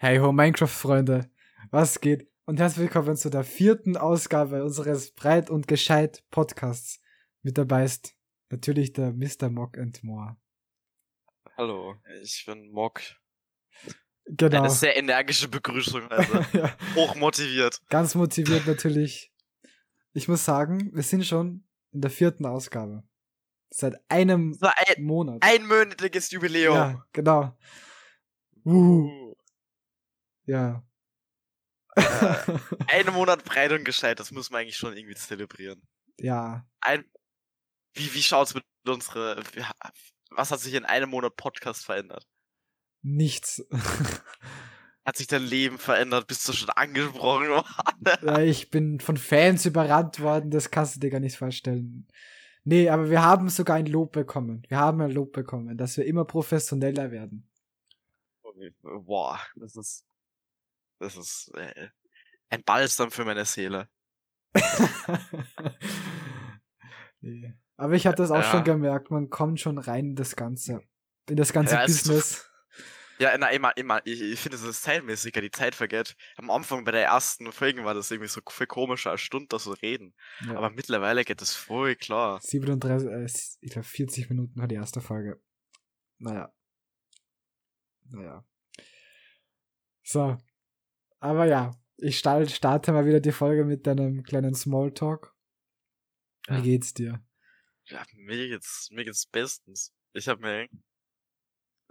Hey ho, Minecraft-Freunde, was geht? Und herzlich willkommen zu der vierten Ausgabe unseres Breit und Gescheit Podcasts. Mit dabei ist natürlich der Mr. Mock and More. Hallo, ich bin Mock. Genau. Eine sehr energische Begrüßung, also ja, hoch motiviert. ganz motiviert natürlich. Ich muss sagen, wir sind schon in der vierten Ausgabe. Seit einem ein, Monat. einmonatiges Jubiläum. Ja, genau. Uh, ja. Äh, einen Monat breit und gescheit, das muss man eigentlich schon irgendwie zelebrieren. ja, Ein, wie, wie schaut's mit unsere, was hat sich in einem Monat Podcast verändert? nichts. Hat sich dein Leben verändert? Bist du schon angesprochen worden? Ja, ich bin von Fans überrannt worden, das kannst du dir gar nicht vorstellen. Nee, aber wir haben sogar ein Lob bekommen. Wir haben ein Lob bekommen, dass wir immer professioneller werden. Boah, das ist, das ist äh, ein Balsam für meine Seele. nee. Aber ich habe das auch Ja. schon gemerkt, man kommt schon rein in das Ganze. In das ganze Ja, Business. Ja, na, immer, immer. Ich, ich finde, es ist zeitmäßiger, die Zeit vergeht. Am Anfang bei der ersten Folge war das irgendwie so viel komischer als Stunde da so reden. Ja. Aber mittlerweile geht das voll klar. 37, äh, ich glaube 40 Minuten war die erste Folge. Naja. Naja. So. Aber ja, ich start, starte mal wieder die Folge mit deinem kleinen Smalltalk. Wie Ja. geht's dir? Ja, mir geht's, mir geht's bestens. Ich hab mir,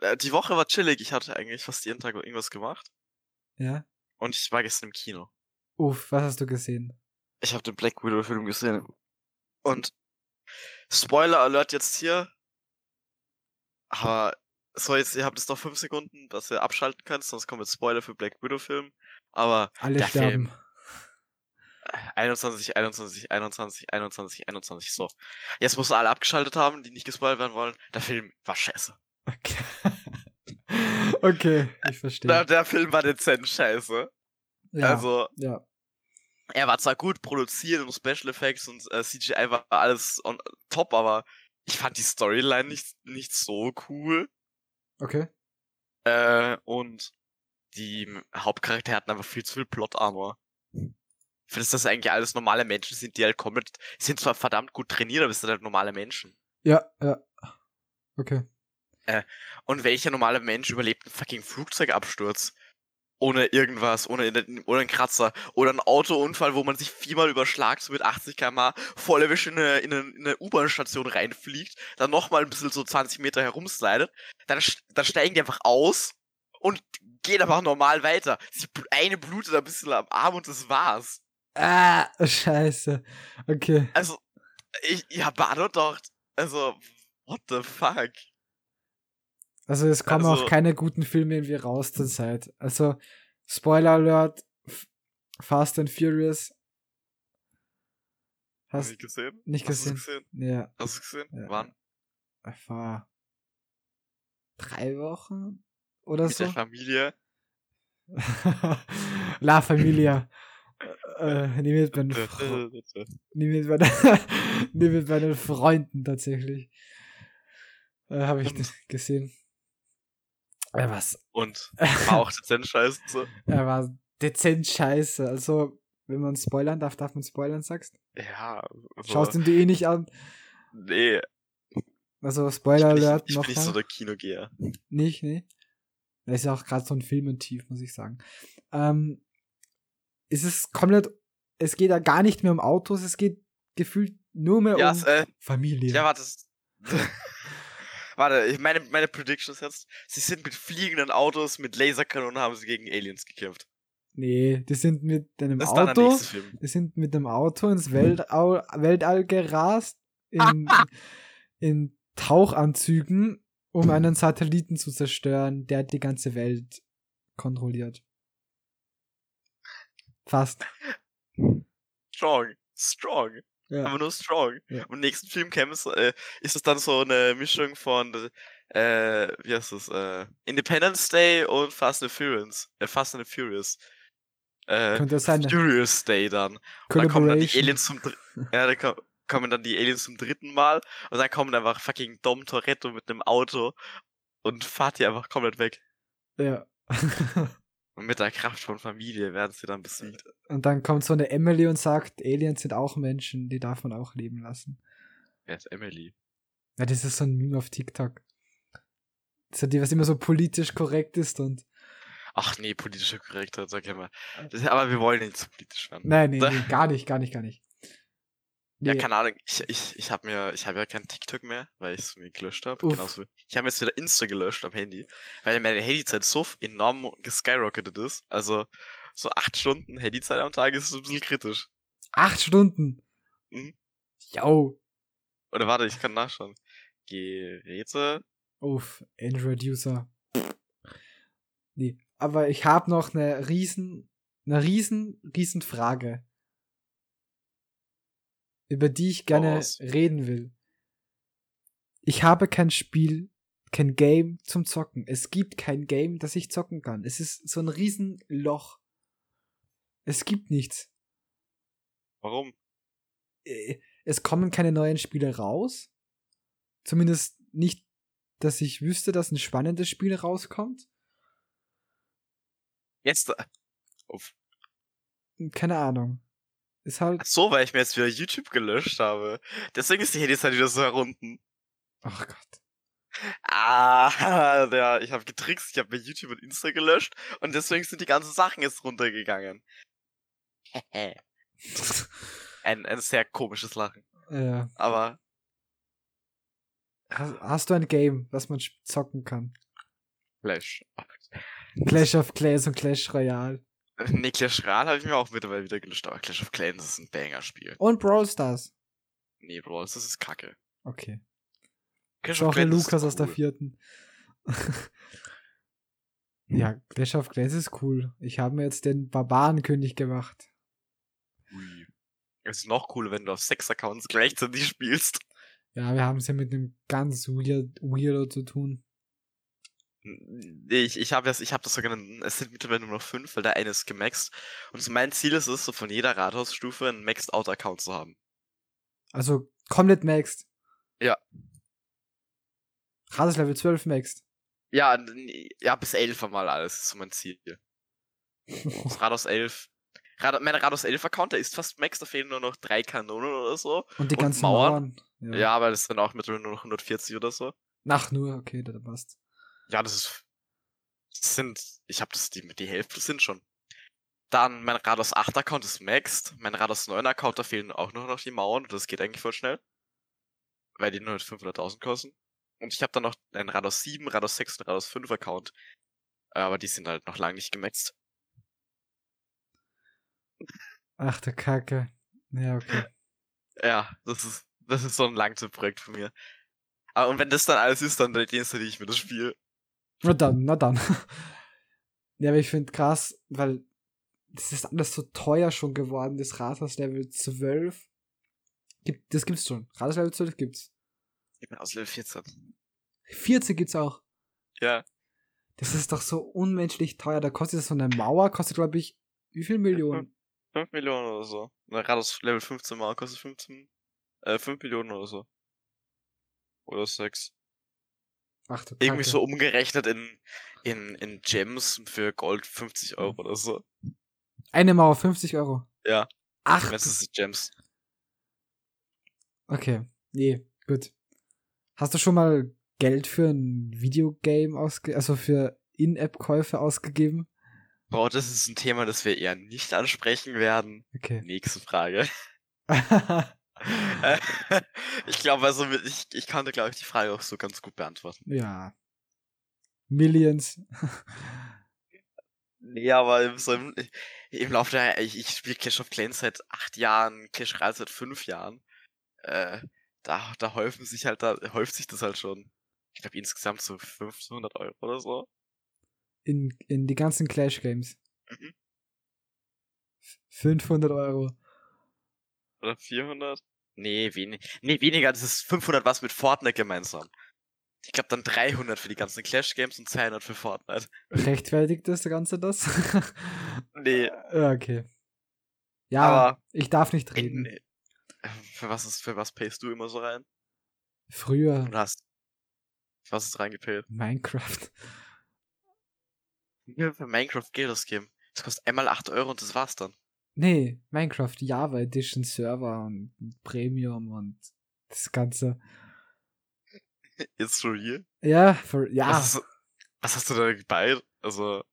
äh, die Woche war chillig. Ich hatte eigentlich fast jeden Tag irgendwas gemacht. Ja? Und ich war gestern im Kino. Uff, was hast du gesehen? Ich habe den Black Widow Film gesehen. Und Spoiler Alert jetzt hier. Aber so jetzt, ihr habt jetzt noch fünf Sekunden, dass ihr abschalten könnt, sonst kommt jetzt Spoiler für Black Widow Film. Aber Alle der sterben. Film, 21, 21, 21, 21, 21, so. Jetzt musst du alle abgeschaltet haben, die nicht gespoilert werden wollen. Der Film war scheiße. Okay. okay, ich verstehe. Der, der Film war dezent scheiße. ja, Also, ja. er war zwar gut produziert und Special Effects und äh, CGI war alles on, top, aber ich fand die Storyline nicht, nicht so cool. Okay. Äh, und die Hauptcharaktere hatten einfach viel zu viel Plot-Armor. Ich finde, dass das eigentlich alles normale Menschen sind, die halt komplett, sind zwar verdammt gut trainiert, aber es sind halt normale Menschen. Ja, ja. Okay. Und welcher normale Mensch überlebt einen fucking Flugzeugabsturz? Ohne irgendwas, ohne, ohne einen Kratzer. Oder einen Autounfall, wo man sich viermal überschlagt, so mit 80 km voll erwischt in eine, in eine, in eine U-Bahn-Station reinfliegt, dann nochmal ein bisschen so 20 Meter herumslidet, dann, dann steigen die einfach aus und gehen einfach normal weiter. Sie, eine blutet ein bisschen am Arm und das war's. Ah, scheiße. Okay. Also, ich, mir auch gedacht, also, what the fuck? Also es kommen Also- auch keine guten Filme irgendwie raus zur Zeit. Also Spoiler Alert, Fast and Furious. Hast Hast du gesehen? nicht Hast du gesehen? gesehen? Ja, Hast du gesehen? Ja. Wann? vor drei Wochen oder Mit so. der Familie? La Familia. Äh, nie mit meinen, nie mit meinen, nie mit meinen Freunden tatsächlich. Äh, Habe ich das gesehen. Er war, Und war auch dezent scheiße. Er war dezent scheiße. Also, wenn man spoilern darf, darf man spoilern, sagst? Ja. So. Schaust ihn dir eh nicht an. Nee. Also, Ich Spoiler bin, Alert nicht, ich bin nicht so der Kinogeher. Nicht, nee. Da ist ja auch gerade so ein Filmmotiv, muss ich sagen. Ähm, es ist komplett, es geht ja gar nicht mehr um Autos, es geht gefühlt nur mehr Ja, um äh, Familie. ja, warte. warte, ich meine, meine Prediction ist jetzt, sie sind mit fliegenden Autos, mit Laserkanonen haben sie gegen Aliens gekämpft. Nee, die sind mit einem Das Auto, die sind mit einem Auto ins Weltall, Weltall gerast, in, in Tauchanzügen, um einen Satelliten zu zerstören, der die ganze Welt kontrolliert. Fast. Strong. Strong. Ja. Aber nur strong. Ja. Im nächsten Film käme es, äh, ist es dann so eine Mischung von, äh, wie heißt es, äh, Independence Day und Fast and Furious. Äh, Fast and Furious. Äh, Könnte sein. Furious Day dann. Und dann kommen dann die. Aliens zum ja, dann ko- kommen dann die Aliens zum dritten Mal und dann kommt einfach fucking Dom Toretto mit einem Auto und fahrt die einfach komplett weg. Ja. Und mit der Kraft von Familie werden sie dann besiegt. Und dann kommt so eine Emily und sagt, Aliens sind auch Menschen, die darf man auch leben lassen. Wer ist Emily? Ja, das ist so ein Meme auf TikTok. Das ist die, was immer so politisch korrekt ist und. Ach nee, politische Korrektheit, sag ich mal. Das, aber wir wollen nicht zu politisch werden. Nein, nee, nee, gar nicht, gar nicht, gar nicht. Ja, Nee, keine Ahnung. Ich, ich, ich habe mir, ich habe ja kein TikTok mehr, weil ich es mir gelöscht habe. Genauso. Ich habe jetzt wieder Insta gelöscht am Handy, weil meine Handyzeit so enorm geskyrocketet ist. Also so acht Stunden Handyzeit am Tag ist ein bisschen kritisch. acht Stunden. Mhm. Yo. Oder warte, ich kann nachschauen. Geräte. Uff, Android-User. Nee, aber ich habe noch eine riesen, eine riesen, riesen Frage, über die ich gerne raus. reden will. Ich habe kein Spiel, kein Game zum Zocken. Es gibt kein Game, das ich zocken kann. Es ist so ein riesen Loch. Es gibt nichts. Warum? Äh, Es kommen keine neuen Spiele raus. Zumindest nicht, dass ich wüsste, dass ein spannendes Spiel rauskommt. Jetzt. äh, Uff. Keine Ahnung. Ist halt. Ach so, weil ich mir jetzt wieder YouTube gelöscht habe. Deswegen ist die Handyzeit wieder so herunten. Ach Gott. Ah, ja, ich habe getrickst, ich habe mir YouTube und Insta gelöscht und deswegen sind die ganzen Sachen jetzt runtergegangen. ein, ein sehr komisches Lachen. ja. Aber Hast, hast du ein Game, das man zocken kann? Flash. Clash of Clans und Clash Royale. Nee, Clash Royale habe ich mir auch mittlerweile wieder gelöscht, aber Clash of Clans ist ein Banger-Spiel. Und Brawl Stars. Nee, Bro, das ist kacke. Okay. Clash auch der Clans Lukas aus der cool. vierten. ja, Clash of Clans ist cool. Ich habe mir jetzt den Barbarenkönig gemacht. Ui. Es ist noch cooler, wenn du auf sechs Accounts gleichzeitig spielst. Ja, wir haben es ja mit einem ganz weird, Weirdo zu tun. Ich, ich habe ich hab das sogar, in- es sind mittlerweile nur noch fünf, weil der eine ist gemaxt. Und so mein Ziel ist es, so von jeder Rathausstufe einen Maxed-Out-Account zu haben. Also komplett maxed. Ja. Rades Level 12 maxed. Ja, ja, bis elf mal alles, ist so mein Ziel. Das Rathaus 11. Rad, mein Rathaus 11 Account, der ist fast max, da fehlen nur noch drei Kanonen oder so. Und die Und ganzen Mauern. Mauern. Ja, aber das sind auch mittlerweile nur noch 140 oder so. Ach, nur, okay, da passt. Ja, das ist. Das sind. Ich habe das, die, die Hälfte sind schon. Dann mein Rathaus 8 Account ist maxed. Mein Rathaus 9 Account, da fehlen auch nur noch die Mauern und das geht eigentlich voll schnell. Weil die nur 500.000 kosten. Und ich habe dann noch einen Rathaus 7, Rathaus 6 und Rathaus 5 Account. Aber die sind halt noch lange nicht gemaxt. Ach, der Kacke. Ja, okay. Ja, das ist, das ist so ein Langzeitprojekt von mir. Aber und wenn das dann alles ist, dann installiere ich mir das Spiel. Na dann, na dann. ja, aber ich finde krass, weil das ist alles so teuer schon geworden, das Rathaus Level 12. Gibt, das gibt's schon. Rathaus Level 12 gibt's. Ich bin aus Level 14. 40 gibt's auch. Ja. Das ist doch so unmenschlich teuer. Da kostet so eine Mauer, kostet glaube ich, wie viel Millionen? 5 Millionen oder so. Ein Rathaus Level 15 mal kostet 15, äh, 5 Millionen oder so. Oder 6. Ach Irgendwie so umgerechnet in, in, in Gems für Gold 50 Euro oder so. Eine Mauer, 50 Euro. Ja. Ach, Das ist Gems. okay. Nee, gut. Hast du schon mal Geld für ein Videogame ausge also für In-App-Käufe ausgegeben? Bro, das ist ein Thema, das wir eher nicht ansprechen werden. Okay. Nächste Frage. Ich glaube, also ich, ich konnte, glaube ich, die Frage auch so ganz gut beantworten. ja. Millions. Nee, aber im, so im, im Laufe der, ich, ich spiele Clash of Clans seit acht Jahren, Clash Royale seit fünf Jahren. Äh, da, da häufen sich halt, da häuft sich das halt schon. Ich glaube insgesamt so 500 Euro oder so. In, in die ganzen Clash-Games. Mhm. 500 Euro. Oder 400? Nee, wenig, nee, weniger, das ist 500 was mit Fortnite gemeinsam. Ich glaube dann 300 für die ganzen Clash Games und 200 für Fortnite. Rechtfertigt das Ganze das? Nee, Ja, okay. Ja, aber ich darf nicht reden. für was ist, für was payst du immer so rein? Früher Und hast, was ist reingepayt? Minecraft. Für Minecraft Geld ausgeben? Das kostet einmal 8 Euro und das war's dann. Nee, Minecraft Java Edition Server und Premium und das Ganze. Jetzt schon hier? Ja, für, ja, Was, hast, was hast du da bei? Also,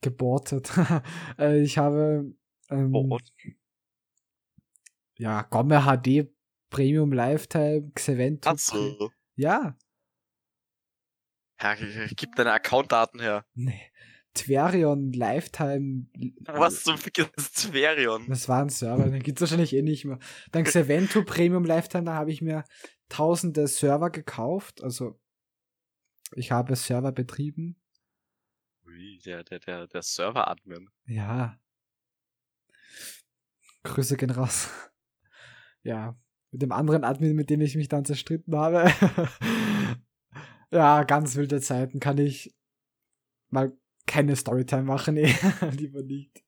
gebortet. Äh, ich habe ähm, oh, ja, Gomme HD Premium Lifetime Xevent. hast du. Ja, Ja, gib deine Accountdaten her. nee. Tverion Lifetime. Was zum Fick ist Tverion? Das war ein Server, den gibt's wahrscheinlich eh nicht mehr. Dann Xevento Premium Lifetime, da habe ich mir tausende Server gekauft. Also ich habe Server betrieben. Ui, der, der, der, der Server-Admin. Ja. Grüße gehen raus. Ja. Mit dem anderen Admin, mit dem ich mich dann zerstritten habe. ja, ganz wilde Zeiten kann ich mal keine Storytime machen. Nee, lieber nicht.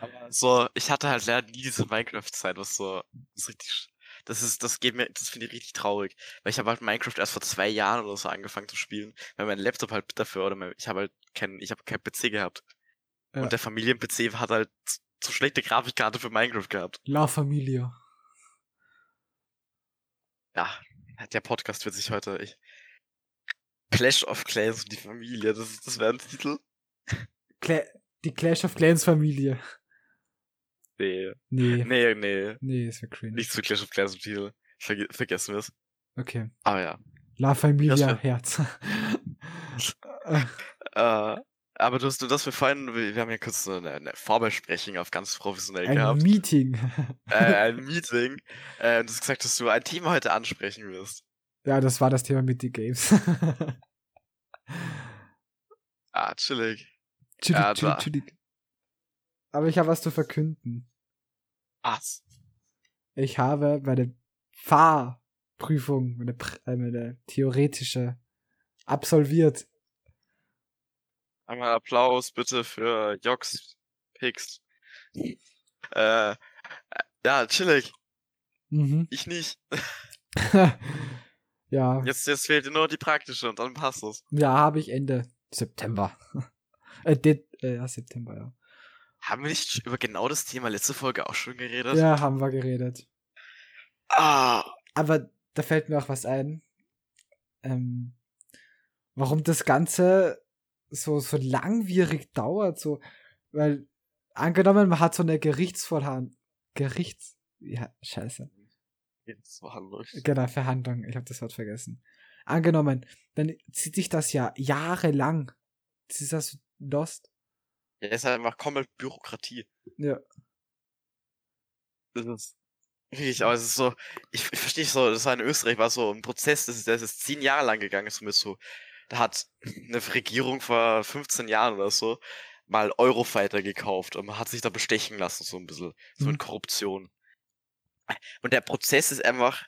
Aber so, ich hatte halt leider nie diese Minecraft-Zeit, was so, das ist richtig, das ist, das geht mir, das finde ich richtig traurig. Weil ich habe halt Minecraft erst vor zwei Jahren oder so angefangen zu spielen, weil mein Laptop halt dafür, oder mein, ich habe halt keinen, ich habe keinen PC gehabt. Ja. Und der Familien-PC hat halt so schlechte Grafikkarte für Minecraft gehabt. La Familia. Ja, der Podcast wird sich heute, ich, Clash of Clans und die Familie, das, ist- das wäre ein Titel. Cla die Clash of Clans Familie. Nee, Nee. nee, nee, Nee, ist für cringe. nicht zu Clash of Clans im Titel. Verge vergessen wir es. Okay. Aber ja. La Familia Herz. Äh, aber du hast du das wir vorhin, wir haben ja kurz so eine, eine Vorbesprechung auf ganz professionell Ein gehabt. Meeting. äh, ein Meeting. Äh, du hast gesagt, dass du ein Thema heute ansprechen wirst. ja, das war das Thema mit die Games. Ah, chillig. Chillig, da. chillig. Aber ich habe was zu verkünden. Was? Ich habe meine Fahrprüfung, meine, äh, meine theoretische, absolviert. Einmal Applaus bitte für Jox Pix. Äh, äh, ja, chillig. Mhm. Ich nicht. ja, Jetzt, jetzt fehlt dir nur die praktische und dann passt es. ja, habe ich Ende September. Äh, det, äh, ja, September, ja. Haben wir nicht über genau das Thema letzte Folge auch schon geredet? Ja, haben wir geredet. Ah, Aber da fällt mir auch was ein. Ähm, warum das Ganze so, so langwierig dauert, so, weil angenommen, man hat so eine Gerichtsvorhand, Gerichts, ja, scheiße, los. genau, Verhandlung, ich habe das Wort vergessen. Angenommen, dann zieht sich das ja jahrelang. Das ist das lost. Ja, ist halt einfach komplett Bürokratie. Ja. Das ist wirklich, aber es ist so, ich, ich verstehe so, das war in Österreich, war so ein Prozess, das ist, der ist zehn Jahre lang gegangen, ist mit so, da hat eine Regierung vor 15 Jahren oder so mal Eurofighter gekauft und man hat sich da bestechen lassen, so ein bisschen, so Mhm. mit Korruption. Und der Prozess ist einfach,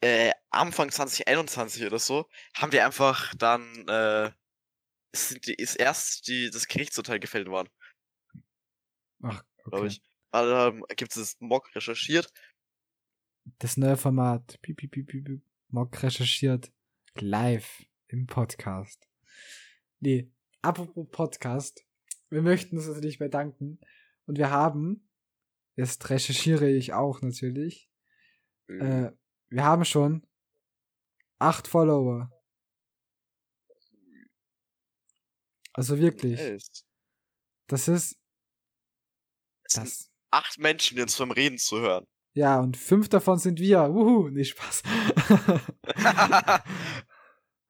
äh, Anfang 2021 oder so, haben die einfach dann, äh, sind die, ist erst die, das Gerichtsurteil gefällt worden Ach, glaube okay. ich. Also, gibt es das Mock recherchiert. Das neue Format. Piep, piep, piep, piep. Mock recherchiert. Live im Podcast. Nee, apropos Podcast. Wir möchten uns natürlich bedanken. Und wir haben, jetzt recherchiere ich auch natürlich, äh, wir haben schon acht Follower. Also wirklich. Echt? Das ist, das, acht Menschen, die uns beim Reden zu hören. ja, und fünf davon sind wir. Wuhu, nee, Spaß.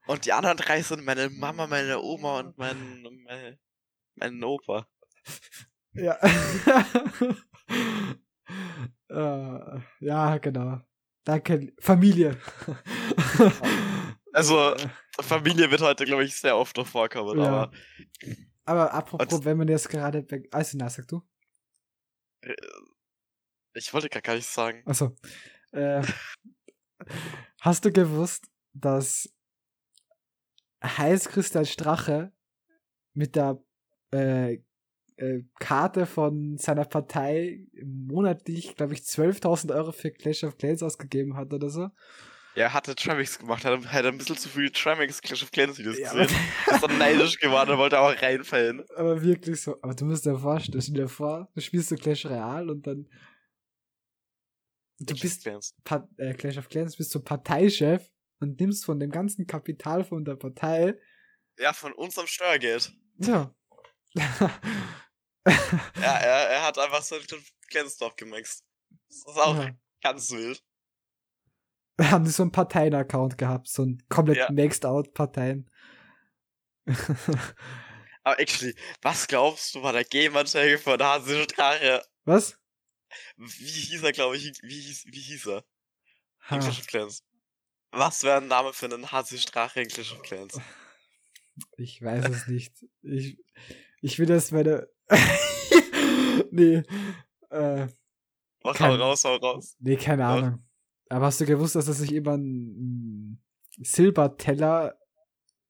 und die anderen drei sind meine Mama, meine Oma und mein, mein, mein Opa. Ja. äh, ja, genau. Danke, Familie. Also, Äh, Familie wird heute, glaube ich, sehr oft noch vorkommen, Ja. aber aber apropos, wenn man jetzt gerade. Also, na, sag du. ich wollte gar gar nichts sagen. Achso. Äh, hast du gewusst, dass Heißkristall Strache mit der äh, äh, Karte von seiner Partei monatlich, glaube ich, 12.000 Euro für Clash of Clans ausgegeben hat oder so? Er hatte Tramix gemacht, hat, hat ein bisschen zu viel Tramix Clash of Clans Videos Ja, gesehen. ist dann neidisch geworden und wollte auch reinfallen. Aber wirklich so. Aber du musst dir vorstellen, stell dir vor, du spielst so Clash Royale und dann. Du bist Clans. Pa äh, Clash of Clans, bist so Parteichef und nimmst von dem ganzen Kapital von der Partei. Ja, von unserem Steuergeld. Ja. Ja, er, er hat einfach so Clans drauf gemixt. Das ist auch Ja. ganz wild. Haben so einen Parteien-Account gehabt, so ein komplett Ja. maxed out Parteien. Aber actually, was glaubst du, war der Game-Anzeige von Hase Strache? Was? Wie hieß er, glaube ich, wie hieß, wie hieß er? Ha. In Clash of Clans. Was wäre ein Name für einen Hase Strache in Clash of Clans? Ich weiß es nicht. Ich, ich will das meine. nee. Äh, Hau Kein- raus, hau raus. nee, keine. Ahnung. Aber hast du gewusst, dass er sich immer einen Silberteller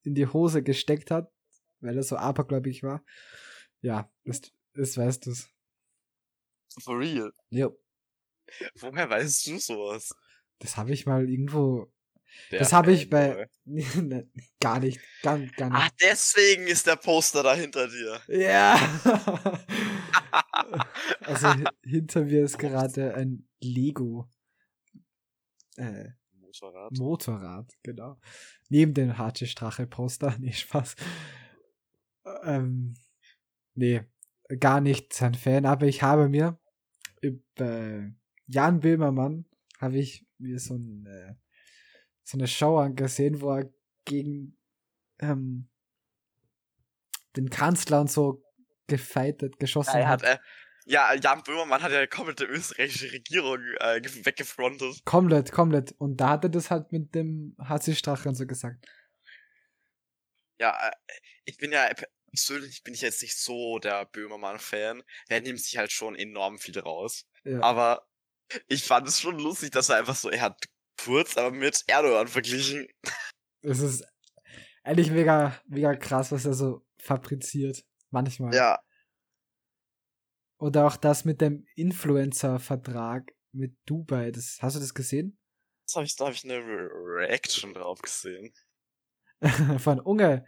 in die Hose gesteckt hat? Weil er so abergläubig war? Ja, das, das weißt du's. For real. Ja. Woher weißt du sowas? Das habe ich mal irgendwo. Der das habe ich bei. Ne, gar nicht. Gar, gar Ah, nicht. deswegen ist der Poster da hinter dir. Ja. also hi- hinter mir ist gerade ein Lego äh, Motorrad. Motorrad, genau. Neben dem Hatsche Strache Poster. Nee, Spaß. Ähm, nee, gar nicht sein Fan, aber ich habe mir über Jan Böhmermann habe ich mir so, ein, äh, so eine Show angesehen, wo er gegen ähm, den Kanzler und so gefeitet, geschossen Ja, er hat. hat, ja, Jan Böhmermann hat ja die komplette österreichische Regierung äh, ge- weggefrontet. Komplett, komplett. Und da hat er das halt mit dem HC Strache und so gesagt. Ja, äh, ich bin ja, persönlich bin ich jetzt nicht so der Böhmermann-Fan. Der nimmt sich halt schon enorm viel raus. Ja. Aber ich fand es schon lustig, dass er einfach so, er hat kurz, aber mit Erdogan verglichen. Es ist ehrlich mega, mega krass, was er so fabriziert. Manchmal. Ja, Oder auch das mit dem Influencer-Vertrag mit Dubai. Das, hast du das gesehen? das habe ich, da habe ich eine Re Reaction drauf gesehen. Von Unge.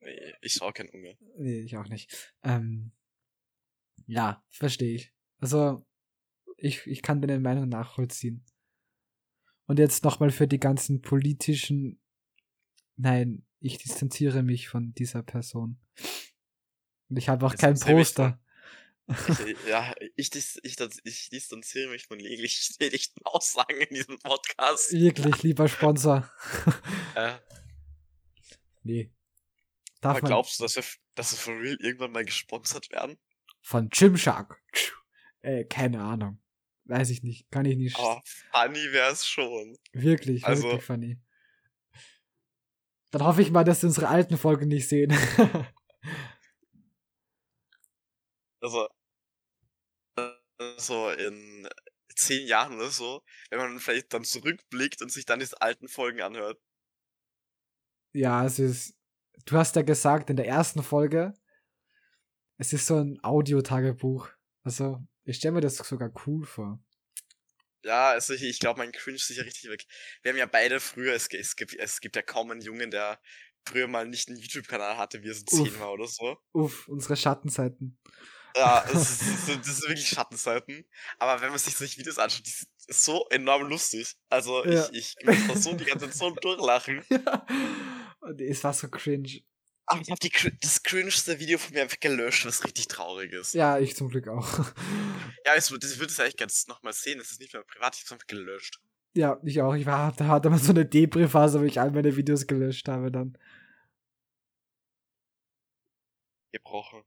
Nee, ich schau kein Unge. Nee, ich auch nicht. Ähm, ja, verstehe ich. Also, ich, ich kann deine Meinung nachvollziehen. Und jetzt nochmal für die ganzen politischen. Nein, ich distanziere mich von dieser Person. Und ich habe auch kein Distanziere mich Poster. Ich, ja, ich, dis, ich, ich distanziere mich von jeglichen schädigten Aussagen in diesem Podcast. Wirklich, lieber Sponsor. Äh, nee. Darf aber man glaubst du, dass wir, dass wir for real irgendwann mal gesponsert werden? von Gymshark? Äh, keine Ahnung. Weiß ich nicht. Kann ich nicht. Aber funny wär's schon. Wirklich, also- wirklich funny. Dann hoffe ich mal, dass sie unsere alten Folgen nicht sehen. Also, äh, so in zehn Jahren oder so, wenn man vielleicht dann zurückblickt und sich dann diese alten Folgen anhört. ja, es ist. Du hast ja gesagt in der ersten Folge, es ist so ein Audiotagebuch. Also, ich stelle mir das sogar cool vor. Ja, also ich, ich glaube, mein Cringe ist sicher richtig weg. Wir haben ja beide früher, es, es, gibt, es gibt ja kaum einen Jungen, der früher mal nicht einen YouTube-Kanal hatte, wie er so zehn war oder so. Uff, unsere Schattenseiten. Ja, das ist, das, ist wirklich Schattenseiten. Aber wenn man sich solche Videos anschaut, die sind so enorm lustig. Also Ja. ich, ich muss da so die ganze Zeit so durchlachen. ja. Und es war so cringe. Aber ich habe das cringeste Video von mir einfach gelöscht, was richtig traurig ist. Ja, ich zum Glück auch. Ja, ich, das würde es eigentlich ganz nochmal sehen. Das ist nicht mehr privat, ich hab's einfach gelöscht. Ja, ich auch. Ich war, da hatte man so eine Depri-Phase, wo ich all meine Videos gelöscht habe dann. Gebrochen.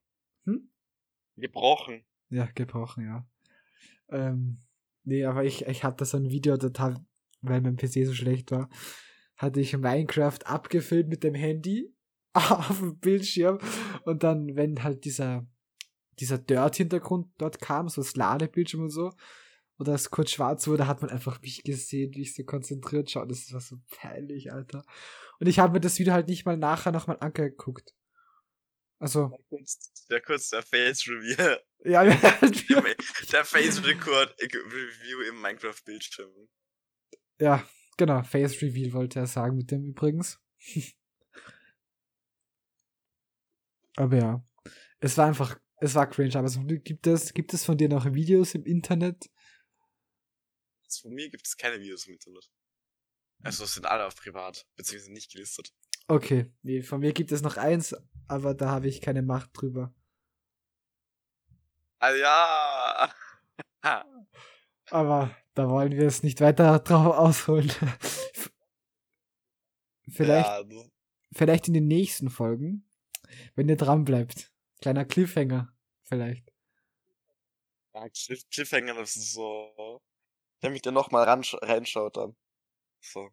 Hm? Gebrochen. Ja, gebrochen, ja. Ähm, nee, aber ich, ich hatte so ein Video weil mein PC so schlecht war, hatte ich Minecraft abgefilmt mit dem Handy auf dem Bildschirm und dann, wenn halt dieser, dieser Dirt-Hintergrund dort kam, so das Ladebildschirm und so, oder es kurz schwarz wurde, hat man einfach mich gesehen, wie ich so konzentriert schaue. Das war so peinlich, Alter. Und ich habe mir das Video halt nicht mal nachher nochmal angeguckt. Also, Der kurz der Face Review. ja, halt der Face Record Review im Minecraft Bildschirm. Ja, Genau, Face Reveal wollte er sagen mit dem übrigens. aber ja, es war einfach, es war cringe. Aber so, gibt es, gibt es von dir noch Videos im Internet? Also von mir gibt es keine Videos im Internet. Also sind alle auf privat, beziehungsweise nicht gelistet. Okay, nee, von mir gibt es noch eins, aber da habe ich keine Macht drüber. Ah ja. aber da wollen wir es nicht weiter drauf ausholen. vielleicht, Ja, du- vielleicht in den nächsten Folgen, wenn ihr dran bleibt. Kleiner Cliffhanger, vielleicht. ja, Cliff- Cliffhanger, das ist so. Damit ihr nochmal reinschaut dann. So.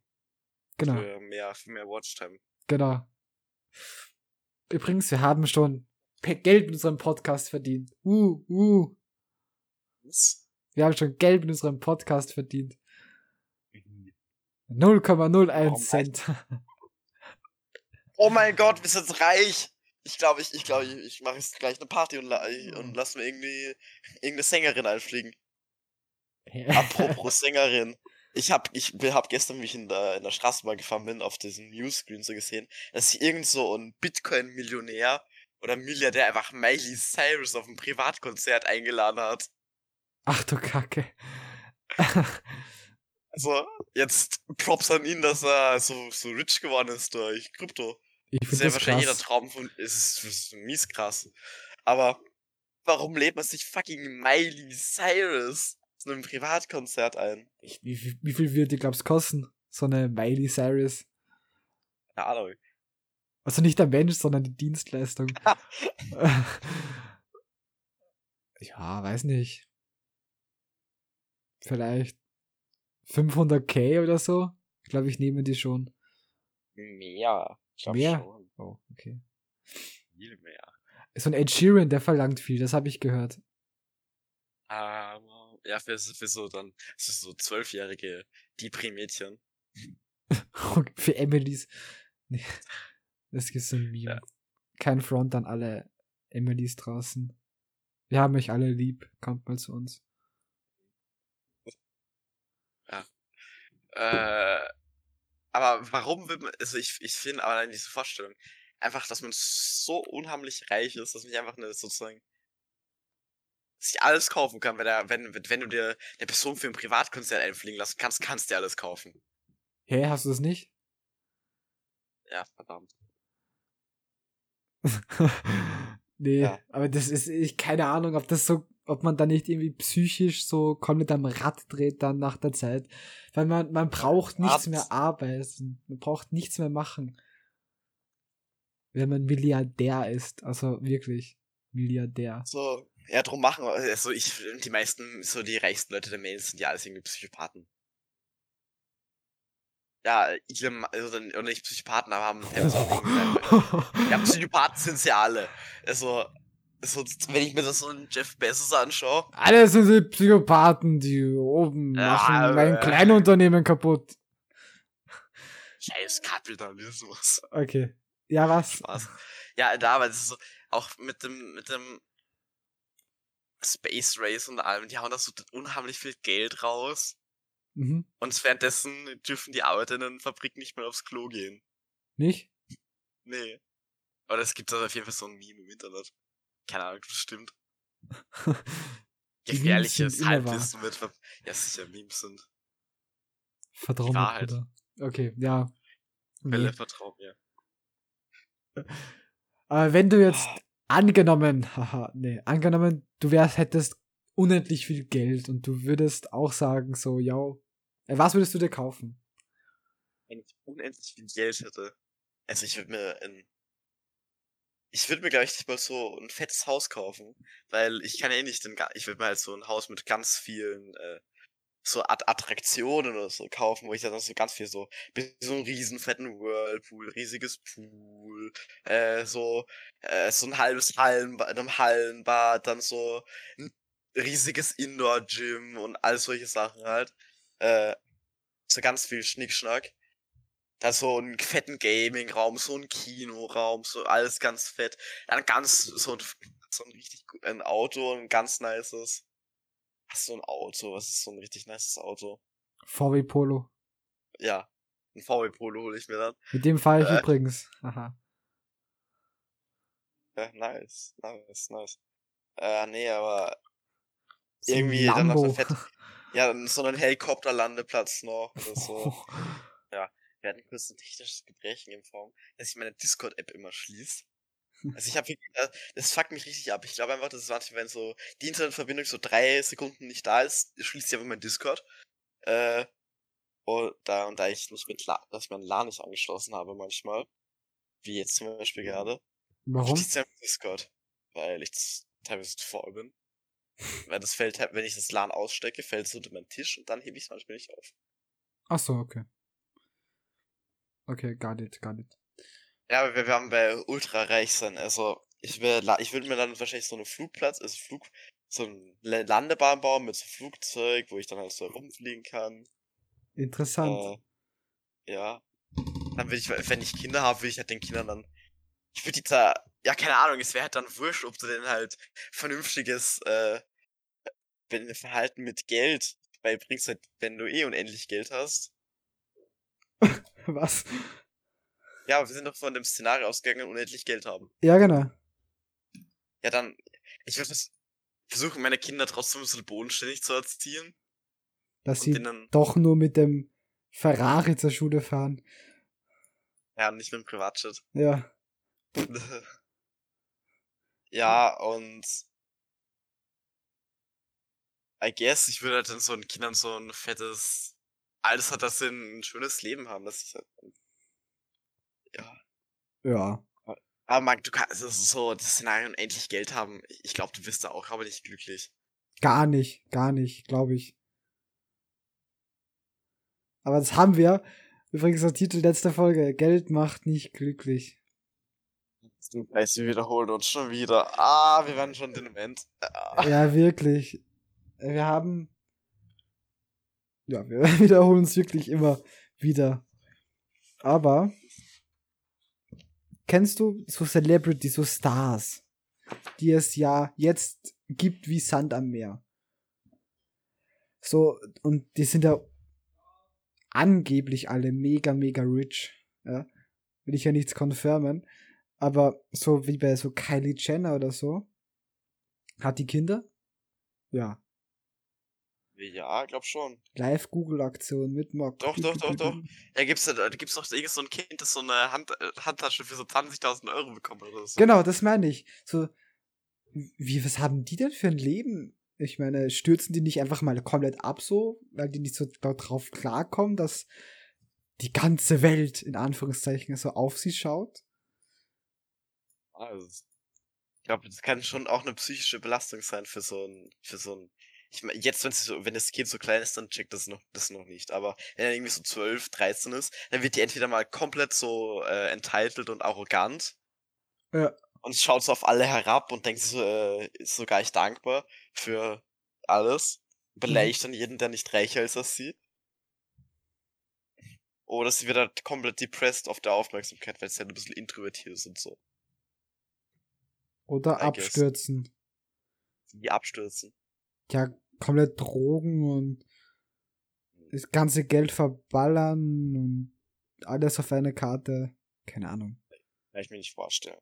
Genau. Für mehr, für mehr Watchtime. Genau. Übrigens, wir haben schon Geld mit unserem Podcast verdient. Uh, uh. Wir haben schon Geld mit unserem Podcast verdient. 0,01 Oh Cent. Oh mein Gott, wir sind reich! Ich glaube, ich, ich, glaube, ich, ich mache jetzt gleich eine Party und, und lass mir irgendwie irgendeine Sängerin einfliegen. Apropos Sängerin. Ich hab, ich hab gestern, wie ich in der, in der Straßenbahn gefahren bin, auf diesem Newscreen so gesehen, dass sich irgend so ein Bitcoin-Millionär oder Milliardär einfach Miley Cyrus auf ein Privatkonzert eingeladen hat. Ach du Kacke. Also, jetzt Props an ihn, dass er so, so rich geworden ist durch Krypto. Ich Das ist ja wahrscheinlich jeder krass. Traum von. Ist, ist mies krass. Aber warum lädt man sich fucking Miley Cyrus zu einem Privatkonzert ein? Ich, wie, viel- wie viel wird die, glaubst kosten? So eine Miley Cyrus. Keine Ahnung. Also nicht der Mensch, sondern die Dienstleistung. ja, weiß nicht. Vielleicht 500k oder so? Ich glaube, ich nehme die schon. Mehr. Ich Mehr? Schon. Oh, okay. Viel mehr. So ein Ed Sheeran, der verlangt viel, das habe ich gehört. Aber, ja, für, für so dann, für so zwölfjährige Depri-Mädchen. Für Emilys. Nee, das ist so ein Meme. Ja. Kein Front an alle Emilys draußen. Wir haben euch alle lieb. Kommt mal zu uns. Äh, aber warum will man, also ich, ich finde aber in diese Vorstellung, einfach, dass man so unheimlich reich ist, dass man sich einfach eine, sozusagen, sich alles kaufen kann, wenn, er, wenn, wenn du dir eine Person für ein Privatkonzert einfliegen lassen kannst, kannst du dir alles kaufen. Hä, hast du das nicht? Ja, verdammt. nee, Ja. aber das ist, ich, keine Ahnung, ob das so, ob man da nicht irgendwie psychisch so komplett am Rad dreht dann nach der Zeit. Weil man, man braucht nichts Rad. mehr arbeiten. Man braucht nichts mehr machen. Wenn man Milliardär ist. Also wirklich. Milliardär. So, ja, drum machen, also ich, die meisten, so die reichsten Leute der Welt sind ja alles irgendwie Psychopathen. Ja, Elon, also, dann- oder nicht Psychopathen, aber haben auch irgendwie- Ja, Psychopathen sind sie alle. Also, so, wenn ich mir das so einen Jeff Bezos anschaue, Alle sind die Psychopathen, die oben Ja, machen mein äh. Kleinunternehmen kaputt. scheiß Kapitalismus. Okay. Ja, was? Spaß. Ja, da, das ist so, auch mit dem, mit dem Space Race und allem, die hauen da so unheimlich viel Geld raus. Mhm. Und währenddessen dürfen die Arbeiter in der Fabrik nicht mehr aufs Klo gehen. Nicht? Nee. Aber es gibt also auf jeden Fall so ein Meme im Internet. Keine Ahnung, das stimmt. Gefährliches. Halbwissen wird ver Ja, sicher, Memes sind. Vertrau mir, Wahrheit. Okay, ja. Quelle, Nee. vertrau mir. Aber wenn du jetzt Ah. Angenommen, haha, nee, angenommen, du wärst, hättest unendlich viel Geld und du würdest auch sagen, so, ja, äh, was würdest du dir kaufen? Wenn ich unendlich viel Geld hätte. Also ich würde mir ein. Ich würde mir gleich nicht mal so ein fettes Haus kaufen, weil ich kann ja eh nicht den, ich würde mir halt so ein Haus mit ganz vielen äh, so At Attraktionen oder so kaufen, wo ich dann so ganz viel so so einen riesen fetten Whirlpool, riesiges Pool, äh, so äh, so ein halbes Hallenbad, einem Hallenbad, dann so ein riesiges Indoor Gym und all solche Sachen halt. Äh, so ganz viel Schnickschnack. Da so einen fetten Gaming-Raum, so ein Kinoraum, so alles ganz fett. Dann ganz, so ein, so ein richtig, ein Auto, ein ganz nices. Ist so ein Auto? Was ist so ein richtig nices Auto? VW Polo. ja, ein VW Polo hole ich mir dann. Mit dem fahre ich Äh. übrigens. Haha. Ja, nice, nice, nice. Äh, nee, aber So ein irgendwie dann noch eine fette, ja, dann so einen Helikopterlandeplatz noch oder so. Wir hatten kurz ein technisches Gespräch in Form, dass ich meine Discord-App immer schließe. Also ich habe das fuckt mich richtig ab. Ich glaube einfach, das ist manchmal, wenn so die Internetverbindung so drei Sekunden nicht da ist, schließt sie einfach mein Discord. Äh, und da, und da ich nicht mit La dass ich mein LAN nicht angeschlossen habe manchmal, wie jetzt zum Beispiel gerade, Warum? schließt sie einfach Discord. Weil ich teilweise zu faul bin. Weil das fällt, wenn ich das LAN ausstecke, fällt es unter meinen Tisch und dann hebe ich es manchmal nicht auf. Ach so, okay. Okay, got it, got it. Ja, aber wir werden bei ultra reich sein. Also, ich will, ich würde mir dann wahrscheinlich so einen Flugplatz, also Flug, so eine La- Landebahn bauen mit so Flugzeug, wo ich dann halt so rumfliegen kann. Interessant. Äh, ja. Dann würde ich, wenn ich Kinder habe, würde ich halt den Kindern dann, ich würde die da, ja, keine Ahnung, es wäre halt dann wurscht, ob du denen halt vernünftiges, äh, Verhalten mit Geld beibringst, halt, wenn du eh unendlich Geld hast. Was? Ja, aber wir sind doch von dem Szenario ausgegangen, unendlich Geld haben. Ja, genau. Ja, dann, ich würde versuchen, meine Kinder trotzdem so bodenständig zu erziehen. Dass sie doch nur mit dem Ferrari zur Schule fahren. ja, nicht mit dem Privatjet. Ja. ja, und I guess, ich würde halt dann so den Kindern so ein fettes, alles hat, dass sie ein schönes Leben haben, dass ich halt. Ja. Aber Marc, du kannst, das ist so, das Szenario unendlich Geld haben. Ich, ich glaube, du bist da auch, aber nicht glücklich. Gar nicht, gar nicht, glaube ich. Aber das haben wir. Übrigens der Titel letzter Folge. Geld macht nicht glücklich. Du weißt, wir wiederholen uns schon wieder. Ah, wir werden schon dement. Ah. Ja, wirklich. Wir haben. Ja, wir wiederholen uns wirklich immer wieder. Aber. Kennst du so Celebrity, so Stars, die es ja jetzt gibt wie Sand am Meer? So, und die sind ja angeblich alle mega, mega rich. Ja? Will ich ja nichts confirmen. Aber so wie bei so Kylie Jenner oder so. Hat die Kinder? Ja. Ja, glaub schon. Live-Google-Aktion mit Mock. Doch, doch, doch, doch. Ja, gibt's da, gibt's doch irgend so ein Kind, das so eine Hand, äh, Handtasche für so 20.000 Euro bekommt oder so. Genau, das meine ich. So, wie, was haben die denn für ein Leben? Ich meine, stürzen die nicht einfach mal komplett ab so, weil die nicht so darauf klarkommen, dass die ganze Welt in Anführungszeichen so auf sie schaut? Also, ich glaube, das kann schon auch eine psychische Belastung sein für so ein, für so ein. Ich meine, jetzt, wenn so, wenn das Kind so klein ist, dann checkt das noch, das noch nicht. Aber wenn er irgendwie so 12, 13 ist, dann wird die entweder mal komplett so äh, entitled und arrogant. Ja. Und schaut so auf alle herab und denkt so, äh, ist so gar nicht dankbar für alles. Beleidigt dann jeden, der nicht reicher ist als sie. Oder sie wird halt komplett depressed auf der Aufmerksamkeit, weil sie halt ein bisschen introvertiert ist und so. Oder I guess. abstürzen. Die abstürzen. Ja, komplett Drogen und das ganze Geld verballern und alles auf eine Karte. Keine Ahnung. Kann ich mir nicht vorstellen.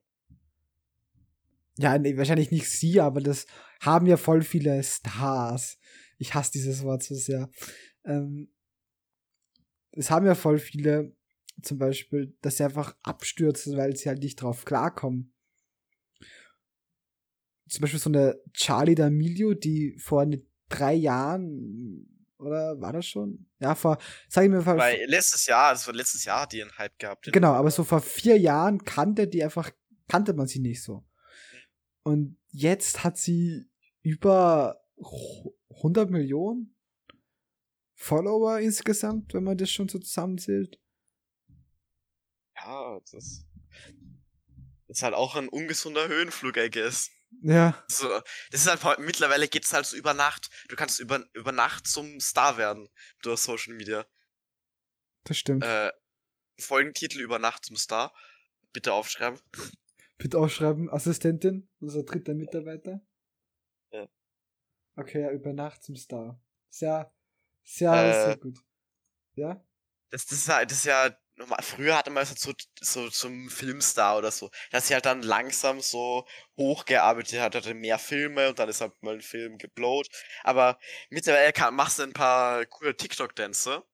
Ja, nee, wahrscheinlich nicht sie, aber das haben ja voll viele Stars. Ich hasse dieses Wort so sehr. Ähm, es haben ja voll viele, zum Beispiel, dass sie einfach abstürzen, weil sie halt nicht drauf klarkommen. Zum Beispiel so eine Charlie D'Amelio, die vor ne, drei Jahren, oder war das schon? Ja, vor, sag ich mir, vor, Weil letztes Jahr, das war letztes Jahr, hat die einen Hype gehabt. Genau, aber so vor vier Jahren kannte die einfach, kannte man sie nicht so. Und jetzt hat sie über 100 Millionen Follower insgesamt, wenn man das schon so zusammenzählt. Ja, das ist halt auch ein ungesunder Höhenflug, I guess. Ja, So, das ist halt, mittlerweile geht's halt so über Nacht. Du kannst über, über Nacht zum Star werden durch Social Media. das stimmt. Äh, Folgentitel über Nacht zum Star. Bitte aufschreiben. Bitte aufschreiben, Assistentin, unser dritter Mitarbeiter. Ja. Okay, ja, über Nacht zum Star. Sehr, sehr, Äh, sehr gut. Ja? Das, das, ist ja, das ist ja normal. Früher hatte man es so, so zum Filmstar oder so. Dass sie halt dann langsam so hochgearbeitet hat, hatte mehr Filme und dann ist halt mal ein Film geblowt. Aber mittlerweile kann, machst du ein paar coole TikTok-Dänze.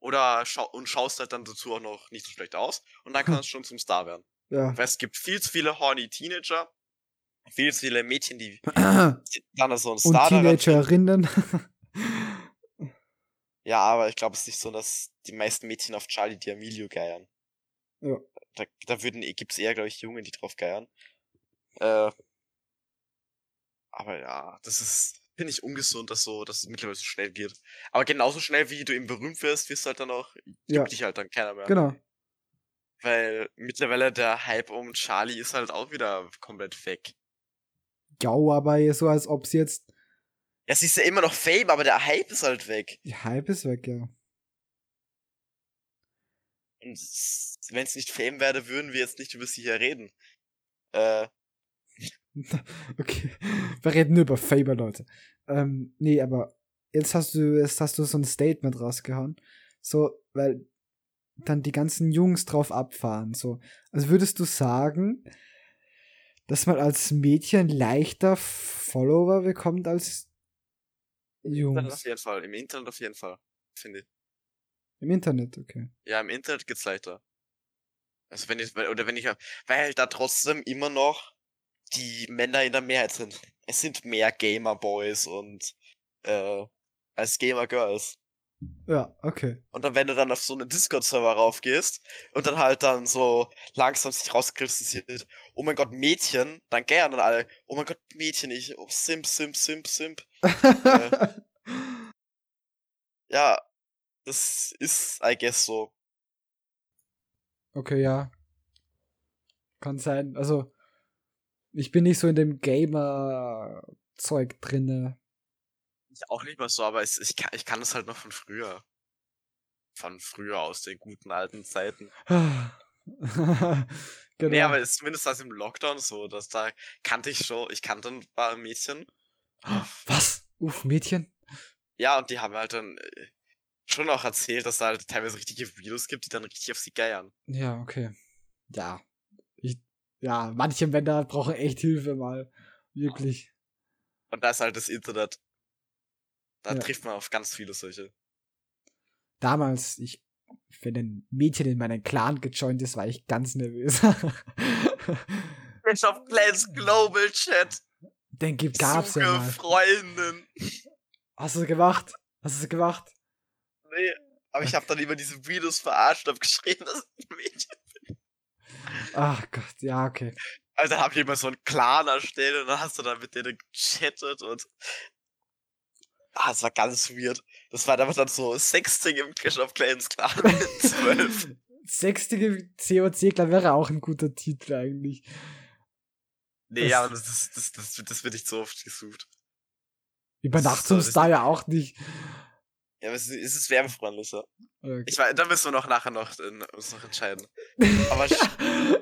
Oder schau und schaust halt dann dazu auch noch nicht so schlecht aus. Und dann kannst du schon zum Star werden. Ja. Weil es gibt viel zu viele horny Teenager. Viel zu viele Mädchen, die, die dann so ein Und Star daran finden. Teenagerinnen. Ja, aber ich glaube es ist nicht so, dass die meisten Mädchen auf Charlie D'Amelio geiern. Ja. Da, da würden, gibt's eher, glaube ich, Jungen, die drauf geiern. Äh, aber ja, das ist, finde ich ungesund, dass so, dass es mittlerweile so schnell geht. Aber genauso schnell, wie du eben berühmt wirst, wirst du halt dann auch, gibt Ja. dich halt dann keiner mehr. genau. Weil mittlerweile der Hype um Charlie ist halt auch wieder komplett weg. Ja, aber so als ob sie jetzt. Ja, sie ist ja immer noch Fame, aber der Hype ist halt weg. Die Hype ist weg, ja. Und wenn es nicht Fame wäre, würden wir jetzt nicht über sie hier reden. Äh, Okay. Wir reden nur über Faber, Leute. Ähm, nee, aber jetzt hast du, jetzt hast du so ein Statement rausgehauen. So, weil dann die ganzen Jungs drauf abfahren. So. Also würdest du sagen, dass man als Mädchen leichter Follower bekommt als Internet auf Jungs? jeden Fall. Im Internet auf jeden Fall. Finde ich. Im Internet, okay. Ja, im Internet geht's leichter. Also wenn ich, oder wenn ich, weil da trotzdem immer noch die Männer in der Mehrheit sind. Es sind mehr Gamer Boys und, äh, als Gamer Girls. Ja, okay. Und dann, wenn du dann auf so einen Discord-Server raufgehst und dann halt dann so langsam sich rauskristallisiert, oh mein Gott, Mädchen, dann gern alle, oh mein Gott, Mädchen, ich, oh, Simp, Simp, Simp, Simp. Ja, das ist, I guess, so. Okay, ja. Kann sein. Also, ich bin nicht so in dem Gamer-Zeug drinne. Ich auch nicht mehr so, aber es, ich, kann, ich kann das halt noch von früher. Von früher aus den guten alten Zeiten. genau. Nee, aber es ist zumindest das im Lockdown so, dass da kannte ich schon, ich kannte ein paar Mädchen. Was? Uff, Mädchen? Ja, und die haben halt dann äh, schon auch erzählt, dass da halt teilweise richtige Videos gibt, die dann richtig auf sie geiern. Ja, okay. Ja. Ich, ja, manche Männer brauchen echt Hilfe mal. Wirklich. Und da ist halt das Internet. Da Ja. trifft man auf ganz viele solche. Damals, ich, wenn ein Mädchen in meinen Clan gejoint ist, war ich ganz nervös. Clash of Clans Global Chat. Den gibt, gab's ja Suche mal. Freundin. Hast du es gemacht? Hast du es gemacht? Nee, aber ich habe dann immer diese Videos verarscht und hab geschrieben, dass ich ein Mädchen Ach Gott, ja, okay. Also dann hab ich immer so einen Clan erstellt und dann hast du dann mit denen gechattet und. Ah, es war ganz weird. Das war einfach dann so Sexting im Clash of Clans Clan in 12. Sechstige COC, klar, wäre auch ein guter Titel eigentlich. Nee, Das- ja, das, das, das, das wird nicht so oft gesucht. Übernachtungsstar ja auch nicht. Ja, aber es ist, wärmefreundlicher. Okay. Ich weiß, da müssen wir noch nachher noch, in, uns noch entscheiden. Aber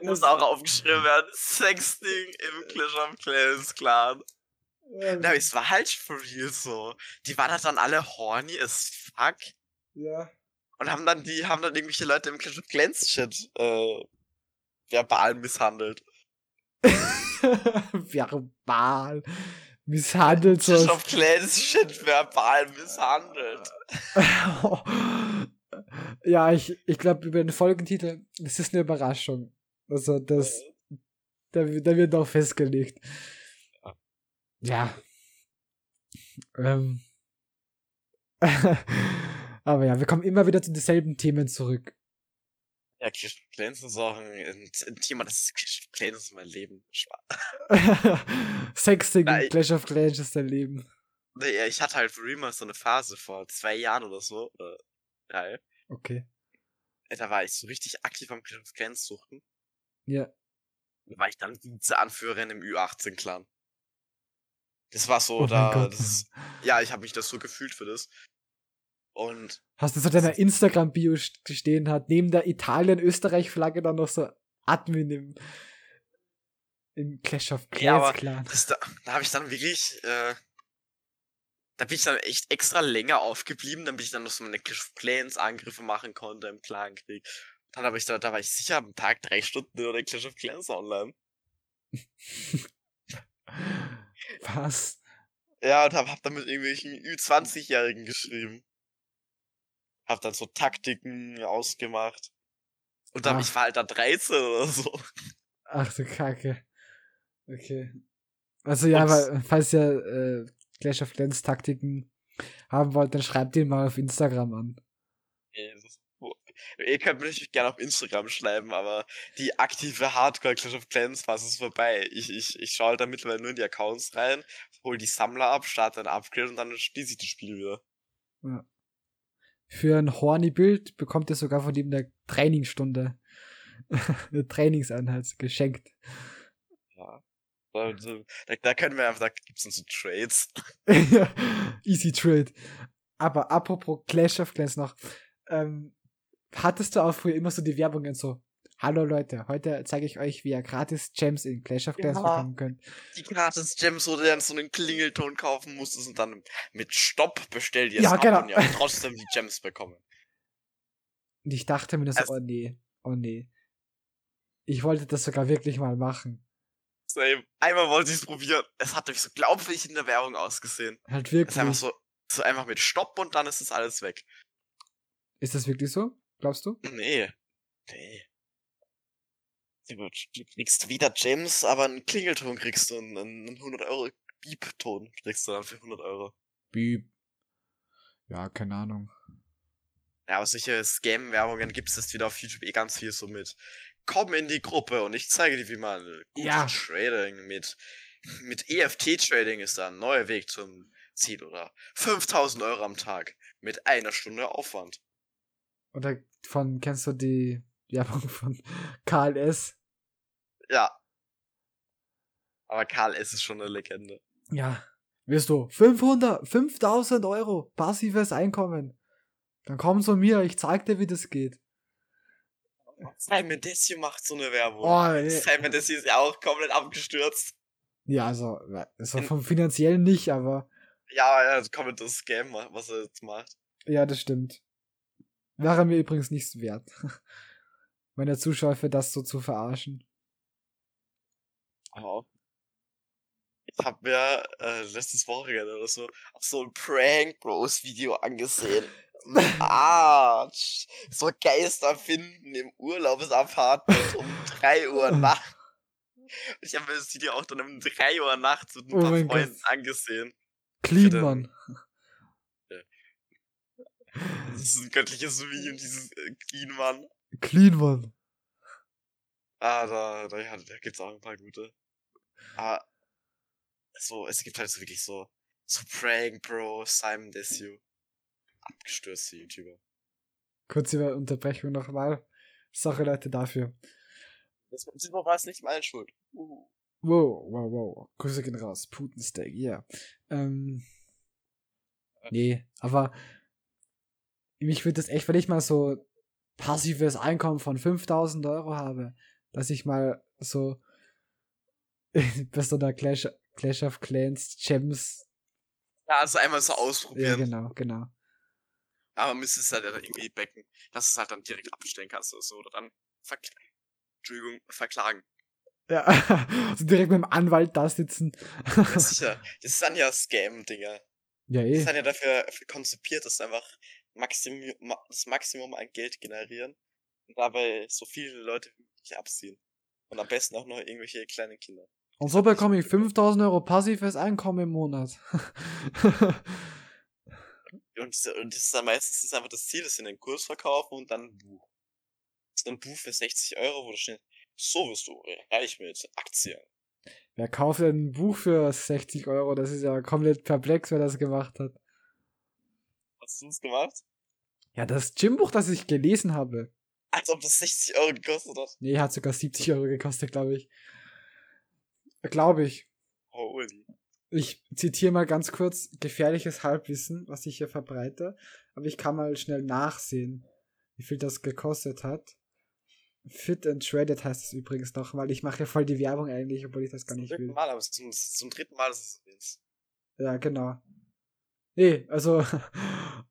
muss auch aufgeschrieben werden. Sexting im Clash of Clans Clan. Na, es war halt for real so. Die waren halt dann alle horny as fuck. ja. Und haben dann die, haben dann irgendwelche Leute im Clash of Clans Chat, äh, verbal misshandelt. Verbal. Misshandelt Clash of Clans Chat verbal misshandelt. ja, ich, ich glaube, über den Folgentitel, das ist eine Überraschung. Also, das, da, da wird noch festgelegt. Ja. Ähm. Aber ja, wir kommen immer wieder zu denselben Themen zurück. Ja, Clash of Clans ist auch ein, ein, Thema, das ist Clash of Clans ist mein Leben. Sexting Nein. in Clash of Clans ist dein Leben. Nee, ich hatte halt für mal so eine Phase vor zwei Jahren oder so. Oder, ja, Okay. da war ich so richtig aktiv am Clash of Clans suchten. Ja. Da war ich dann Vize-Anführerin im Ü18-Clan. Das war so, Oh da, das ja, ich habe mich das so gefühlt für das. Und Hast du so deiner Instagram-Bio st- stehen hat, neben der Italien-Österreich-Flagge dann noch so Admin im, im Clash of Clans Ja, aber Clan. das, da, da habe ich dann wirklich, äh, Da bin ich dann echt extra länger aufgeblieben, damit ich dann noch so meine Clash of Clans Angriffe machen konnte im Clankrieg. Dann habe ich da, da war ich sicher am Tag drei Stunden oder Clash of Clans online. Was? Ja, und hab, hab dann mit irgendwelchen Ü20-Jährigen geschrieben. Hab dann so Taktiken ausgemacht. Und dann, Ach. ich war halt da 13 oder so. Ach du Kacke. Okay. Also ja, weil, falls ihr äh, Clash of Clans Taktiken haben wollt, dann schreibt ihn mal auf Instagram an. Wo- Ihr könnt natürlich gerne auf Instagram schreiben, aber die aktive Hardcore Clash of Clans Phase ist vorbei. Ich, ich, ich schaue halt da mittlerweile nur in die Accounts rein, hol die Sammler ab, starte ein Upgrade und dann schließe ich das Spiel wieder. Ja. Für ein horny Bild bekommt ihr sogar von ihm eine Trainingsstunde. eine Trainingseinheit geschenkt. Ja. Da, da, da können wir einfach, da gibt's dann so Trades. Ja, Easy Trade. Aber apropos Clash of Clans noch. Ähm, hattest du auch früher immer so die Werbungen so, hallo Leute, heute zeige ich euch, wie ihr gratis Gems in Clash of Clans Ja. bekommen könnt. Die gratis Gems, wo du dann so einen Klingelton kaufen musstest und dann mit Stopp bestellt ihr Ja, es ab genau. und ihr habt trotzdem die Gems bekommen. Und ich dachte mir nur so, Also- oh nee, oh nee. Ich wollte das sogar wirklich mal machen. Same. Einmal wollte ich es probieren. Es hat nämlich so glaubwürdig in der Werbung ausgesehen. Halt Es wirklich. ist einfach so, so einfach mit Stopp und dann ist das alles weg. Ist das wirklich so? Glaubst du? Nee. Nee. Du kriegst wieder Gems, aber einen Klingelton kriegst du, einen, einen 100 Euro Beep-Ton kriegst du dann für 100 Euro. Beep. Ja, keine Ahnung. Ja, aber solche Scam-Werbungen gibt es jetzt wieder auf YouTube eh ganz viel so mit. Komm in die Gruppe und ich zeige dir, wie man gut Ja. Trading mit, mit EFT-Trading ist da ein neuer Weg zum Ziel oder 5000 Euro am Tag mit einer Stunde Aufwand. Oder von, kennst du die Werbung von KLS? Ja. Aber Karl S. ist schon eine Legende. Ja. Wirst du 500, 5000 Euro passives Einkommen. Dann komm zu mir, ich zeig dir, wie das geht. Simon Desio macht so eine Werbung. Oh, nee. Simon Desio ist ja auch komplett abgestürzt. Ja, also, also vom finanziellen nicht, aber Ja, ja, das kommt das Scam, was er jetzt macht. ja, das stimmt. Wäre mir übrigens nichts wert. Meine Zuschauer für das so zu verarschen. Wow. Ich hab mir äh, letztes Wochenende oder so auch so ein Prank Bros Video angesehen. Arsch. So Geister finden im Urlaubsapartment um 3 Uhr nachts. Ich habe mir das Video auch dann um 3 Uhr nachts mit ein Oh paar Freunden Gott. angesehen. Clean, Mann. Das ist ein göttliches Meme, dieses äh, Clean Mann. Clean, Mann. Ah, da, da, ja, da gibt's auch ein paar gute. Aber so, es gibt halt so wirklich so, so Prank Bro, Simon Desue. Abgestürzte YouTuber. Kurze Unterbrechung nochmal. Sorry, Leute, dafür. Das diesmal war es nicht meine Schuld. Uh. Wow, wow, wow. Grüße gehen raus. Putensteak, yeah. Ähm, nee, aber mich würde das echt, wenn ich mal so passives Einkommen von 5000 Euro habe, dass ich mal so bei so einer Clash, Clash of Clans Gems. Ja, also einmal so Ja, ausprobieren. genau, genau. Aber müsstest es halt dann irgendwie backen, dass du es halt dann direkt abstellen kannst oder so. Oder dann verk Entschuldigung, verklagen. Ja, so direkt mit dem Anwalt da sitzen. Ja, sicher. Das sind ja Scam-Dinger. ja, Die eh. sind ja dafür, dafür konzipiert, dass sie einfach Maximum, ma- das Maximum an Geld generieren und dabei so viele Leute wie möglich abziehen. Und am besten auch noch irgendwelche kleine Kinder. Und so bekomme ich 5000 Euro passives Einkommen im Monat. Und, das- und das ist dann meistens das ist einfach das Ziel, dass sie einen Kurs verkaufen und dann ein Buch. Das ist ein Buch für 60 Euro, wo da steht, so wirst du reich mit Aktien. Wer kauft denn ein Buch für 60 Euro? Das ist ja komplett perplex, wer das gemacht hat. Hast du das gemacht? Ja, das Gymbuch, das ich gelesen habe. Als ob das 60 Euro gekostet hat. Nee, hat sogar 70 Euro gekostet, glaube ich. Glaube ich. Holy. Ich zitiere mal ganz kurz gefährliches Halbwissen, was ich hier verbreite. Aber ich kann mal schnell nachsehen, wie viel das gekostet hat. Fit and Shredded heißt es übrigens noch, weil ich mache ja voll die Werbung eigentlich, obwohl ich das gar Zum nicht dritten will. Mal, aber zum, zum dritten Mal, du es erwähnst. Ja, genau. Nee, also.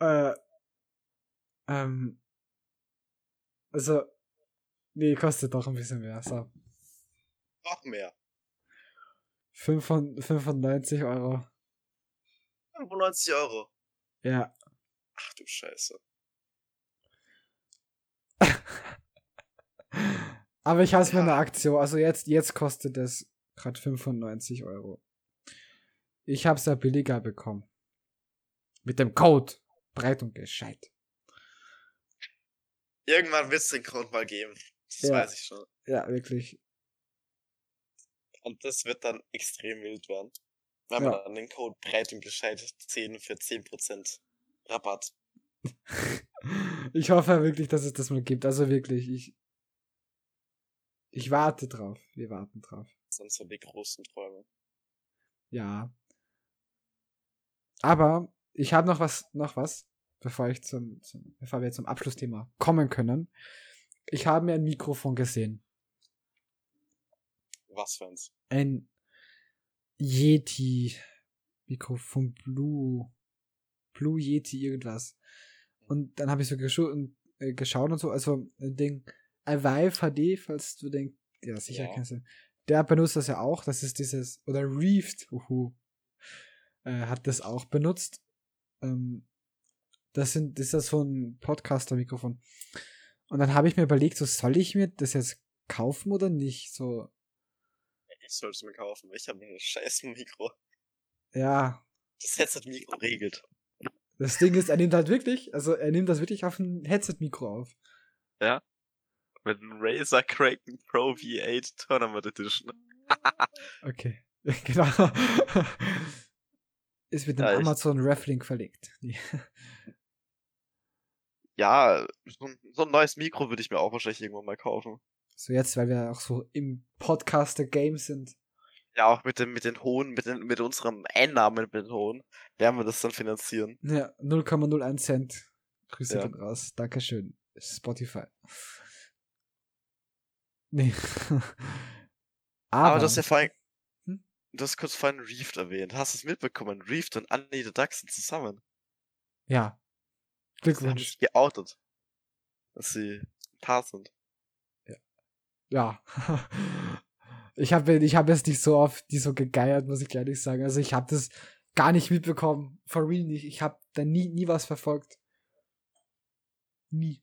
äh, ähm, also. Nee, kostet doch ein bisschen mehr. So. Noch mehr. 95 Euro. 95 Euro. Ja. Ach du Scheiße. Aber ich mir Ja. eine Aktion. Also jetzt, jetzt kostet es gerade 95 Euro. Ich habe es ja billiger bekommen. Mit dem Code. Breit und gescheit. Irgendwann wird es den Code mal geben. Das Ja. weiß ich schon. Ja, wirklich. Und das wird dann extrem wild werden. Wenn Ja. man dann den Code breit und gescheit 10 für 10% Rabatt. Ich hoffe wirklich, dass es das mal gibt. Also wirklich, ich. Ich warte drauf. Wir warten drauf. Sind so die großen Träume. Ja. Aber ich habe noch was, noch was, bevor ich zum, zum, bevor wir zum Abschlussthema kommen können. Ich habe mir ein Mikrofon gesehen. Was für eins? Ein Yeti Mikrofon Blue Blue Yeti irgendwas. Und dann habe ich so geschaut und, äh, geschaut und so, also ein Ding, Vive HD, falls du denkst, ja sicher Ja. kennst du. Der benutzt das ja auch, das ist dieses, oder Reefed, uhu, äh, hat das auch benutzt. Ähm, das sind, das ist ja so ein Podcaster-Mikrofon. Und dann habe ich mir überlegt, so soll ich mir das jetzt kaufen oder nicht? So, Ich sollte es mir kaufen. Ich habe ein scheiß Mikro. ja, Das Headset-Mikro regelt. Das Ding ist, er nimmt halt wirklich, also er nimmt das wirklich auf ein Headset-Mikro auf. Mit einem Razer Kraken Pro V8 Tournament Edition. Okay, genau. Ist mit dem Ja, Amazon Reflink verlegt. Ja, so ein, so ein neues Mikro würde ich mir auch wahrscheinlich irgendwann mal kaufen. So jetzt, weil wir auch so im Podcaster-Game sind. Ja, auch mit dem, mit den hohen, mit den, mit unserem Einnahmen mit den hohen, werden wir das dann finanzieren. Ja, 0,01 Cent. Grüße Ja. raus. Dankeschön. Spotify. Nee. Aber, Aber, du hast ja vorhin, Hm? du hast kurz vorhin Reefed erwähnt. Hast du es mitbekommen? Reefed und Annie the Duck sind zusammen. ja. Sie haben Glückwunsch. geoutet. Dass sie ein Paar sind. Ja. Ich habe ich hab jetzt nicht so oft die so gegeiert, muss ich ehrlich sagen. Also ich habe das gar nicht mitbekommen. For real nicht. Ich habe da nie, nie was verfolgt. Nie.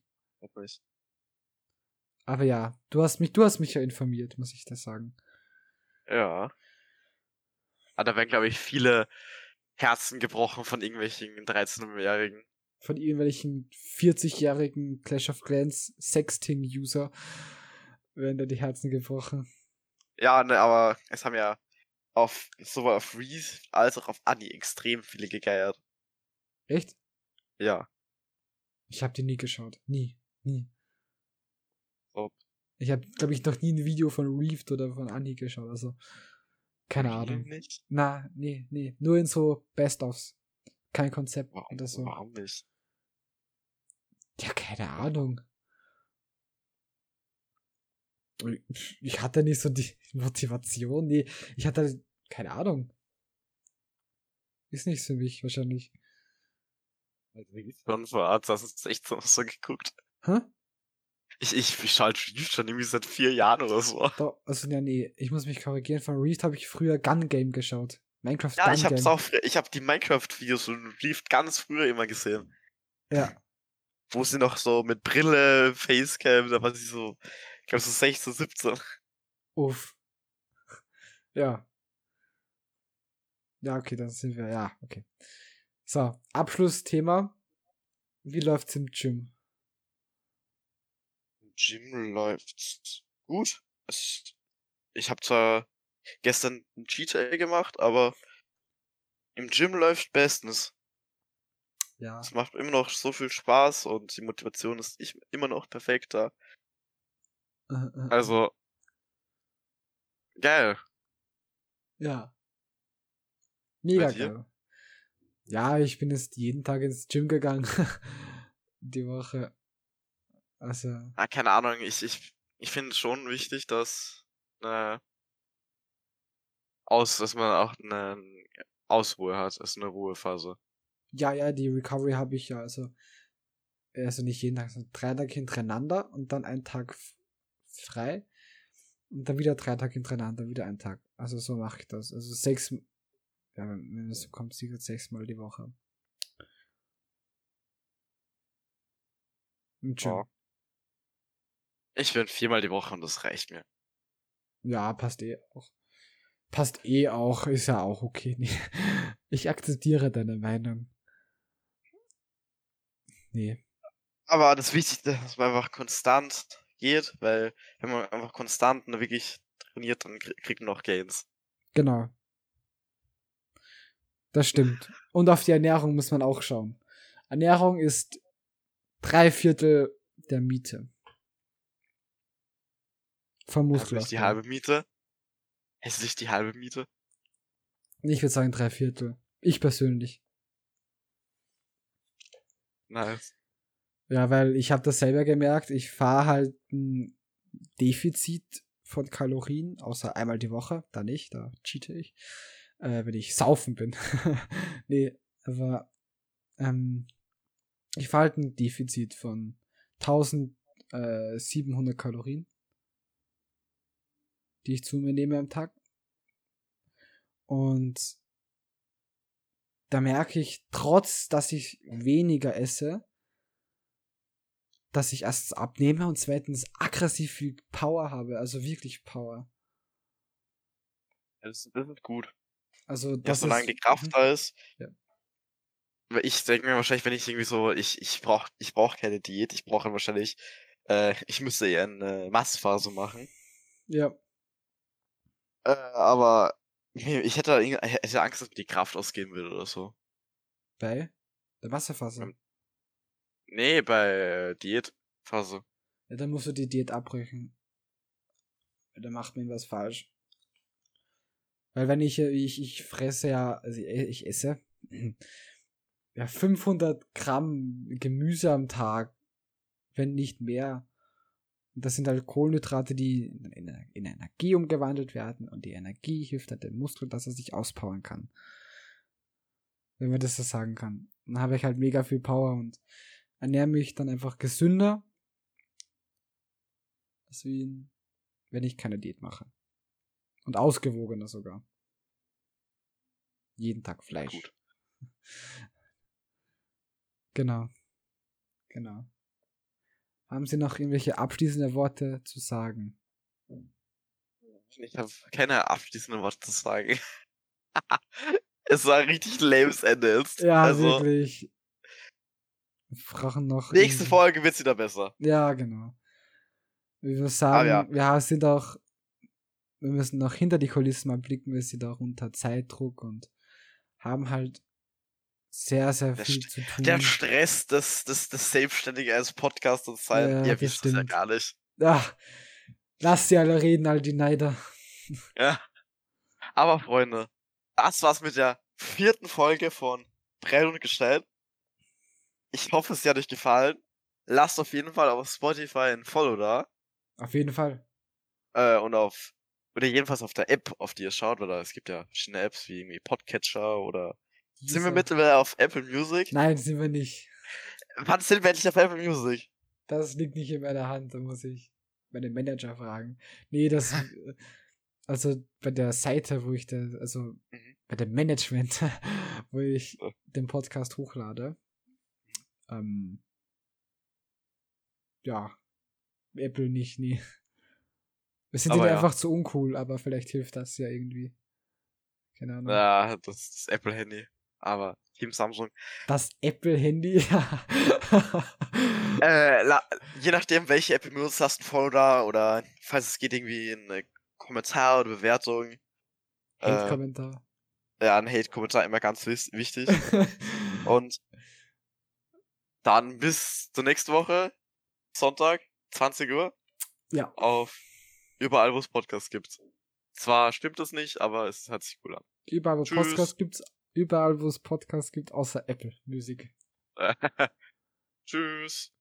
Aber ja, du hast mich, du hast mich ja informiert, muss ich das sagen. Ja. Aber da werden, glaube ich, viele Herzen gebrochen von irgendwelchen 13-Jährigen. Von irgendwelchen 40-jährigen Clash of Clans Sexting-User werden da die Herzen gebrochen. Ja, ne, aber es haben ja auf, sowohl auf Reese als auch auf Annie extrem viele gegeiert. Echt? Ja. Ich habe die nie geschaut. Nie. Nie. Ob. Ich habe, glaube ich, noch nie ein Video von Reefed oder von Annie geschaut. Also, keine Ahnung. Nicht? Na, nee, nee. Nur in so Best-ofs. Kein Konzept Warum, oder so. warum nicht? Ja, keine Ahnung. Ich hatte nicht so die Motivation. Nee, ich hatte, keine Ahnung. Ist nichts für mich, wahrscheinlich. Also, Schon vor 2016 so geguckt. Hä? Ich, ich, ich schalte Reefed schon irgendwie seit vier Jahren oder so. Doch, also, ja, nee, ich muss mich korrigieren. Von Reefed habe ich früher Gun Game geschaut. Minecraft Ja, ich hab's auch, ich hab die Minecraft-Videos von Reefed ganz früher immer gesehen. Ja, Wo sie noch so mit Brille, Facecam, da war sie so, ich glaube so 16, 17. uff. Ja. Ja, okay, dann sind wir, ja, okay. So, Abschlussthema. Wie läuft's im Gym? Gym läuft gut. Ich habe zwar gestern ein Cheat Day gemacht, aber im Gym läuft bestens. Ja. Es macht immer noch so viel Spaß und die Motivation ist ich, immer noch perfekt da. Äh, äh, Also, geil. Ja. Mega geil. Ja, ich bin jetzt jeden Tag ins Gym gegangen. Die Woche. Also, Ah, keine Ahnung, ich, ich, ich finde schon wichtig, dass, äh, aus, dass man auch einen Ausruhe hat, ist eine Ruhephase. Ja, ja, die Recovery habe ich ja, also, also nicht jeden Tag, sondern drei Tage hintereinander und dann einen Tag frei und dann wieder drei Tage hintereinander, wieder einen Tag. Also so mache ich das. Also sechs, ja, wenn es so kommt, sicher sechsmal die Woche. Und schön. Ja. Ich bin viermal die Woche und das reicht mir. Ja, passt eh auch. Passt eh auch, ist ja auch okay. Ich akzeptiere deine Meinung. Nee. Aber das Wichtigste ist, dass man einfach konstant geht, weil wenn man einfach konstant und wirklich trainiert, dann krie- kriegt man auch Gains. Genau. Das stimmt. Und auf die Ernährung muss man auch schauen. Ernährung ist drei Viertel der Miete. Vom Also nicht die halbe Miete. Es ist nicht die halbe Miete. Ich würde sagen drei Viertel. Ich persönlich. Nice. Ja, weil ich habe das selber gemerkt. Ich fahre halt ein Defizit von Kalorien, außer einmal die Woche. Da nicht, da cheate ich. Äh, wenn ich saufen bin. nee, aber ähm, ich fahre halt ein Defizit von 1700 Kalorien, die ich zu mir nehme am Tag. Und da merke ich, trotz dass ich weniger esse, dass ich erstens abnehme und zweitens aggressiv viel Power habe, also wirklich Power. Das, das ist gut. Also Ja, das solange ist, die Kraft Mhm. da ist. Ja. Ich denke mir wahrscheinlich, wenn ich irgendwie so, ich, ich brauch, ich brauch keine Diät, ich brauche wahrscheinlich, äh, ich müsste eher eine Massenphase machen. Ja, Äh, aber ich hätte, hätte Angst, dass mir die Kraft ausgehen würde oder so. bei der Wasserphase. Ähm. Nee, bei Diätphase. Ja, dann musst du die Diät abbrechen. Weil Da macht man was falsch. Weil wenn ich, äh, ich, ich fresse ja, also ich, ich esse ja 500 Gramm Gemüse am Tag, wenn nicht mehr. Und das sind halt Kohlenhydrate, die in, in, Energie umgewandelt werden und die Energie hilft halt dem Muskel, dass er sich auspowern kann. Wenn man das so sagen kann. Dann habe ich halt mega viel Power und ernähre mich dann einfach gesünder, als wenn ich keine Diät mache. Und ausgewogener sogar. Jeden Tag Fleisch. Gut. Genau. Genau. Haben Sie noch irgendwelche abschließende Worte zu sagen? Ich habe keine abschließenden Worte zu sagen. es war ein richtig lames Ende jetzt. Ja, also, wirklich. Wir brauchen noch. nächste irgendwie- Folge wird's wieder besser. Ja, genau. Wir würden sagen, ja. wir sind auch, wir müssen noch hinter die Kulissen mal blicken, wir sind auch unter Zeitdruck und haben halt sehr, sehr Der viel zu tun. Der Stress des, des, des Selbstständigen als Podcaster zu sein, Ja, ihr wisst es ja gar nicht. Ach, lass sie alle reden, all die Neider. Ja. Aber Freunde, das war's mit der vierten Folge von Brell und Gestell. Ich hoffe, es hat euch gefallen. Lasst auf jeden Fall auf Spotify ein Follow da. Auf jeden Fall. Äh, und auf, oder jedenfalls auf der App, auf die ihr schaut, da, es gibt ja verschiedene Apps wie irgendwie Podcatcher oder. Sind wir mittlerweile auf Apple Music? Nein, sind wir nicht. Wann sind wir endlich auf Apple Music? Das liegt nicht in meiner Hand, da muss ich meine Manager fragen. Nee, das, also bei der Seite, wo ich da, also Mhm. bei dem Management, wo ich Ja. den Podcast hochlade, ähm, ja, Apple nicht, nee. Wir sind ja. einfach zu uncool, aber vielleicht hilft das ja irgendwie. Keine Ahnung. Ja, das ist das Apple-Handy. Aber Team Samsung. Das Apple-Handy, ja. Äh, la, je nachdem, welche App du benutzt, hast du ein Follow da oder falls es geht, irgendwie ein Kommentar oder Bewertung. Äh, Hate-Kommentar. ja, ein Hate-Kommentar immer ganz wichtig. Und dann bis zur nächsten Woche, Sonntag, 20 Uhr, ja. auf überall, wo es Podcasts gibt. Zwar stimmt es nicht, aber es hört sich cool an. Überall, wo Tschüss. Podcasts gibt's, überall, wo es Podcasts gibt, außer Apple Musik. Tschüss.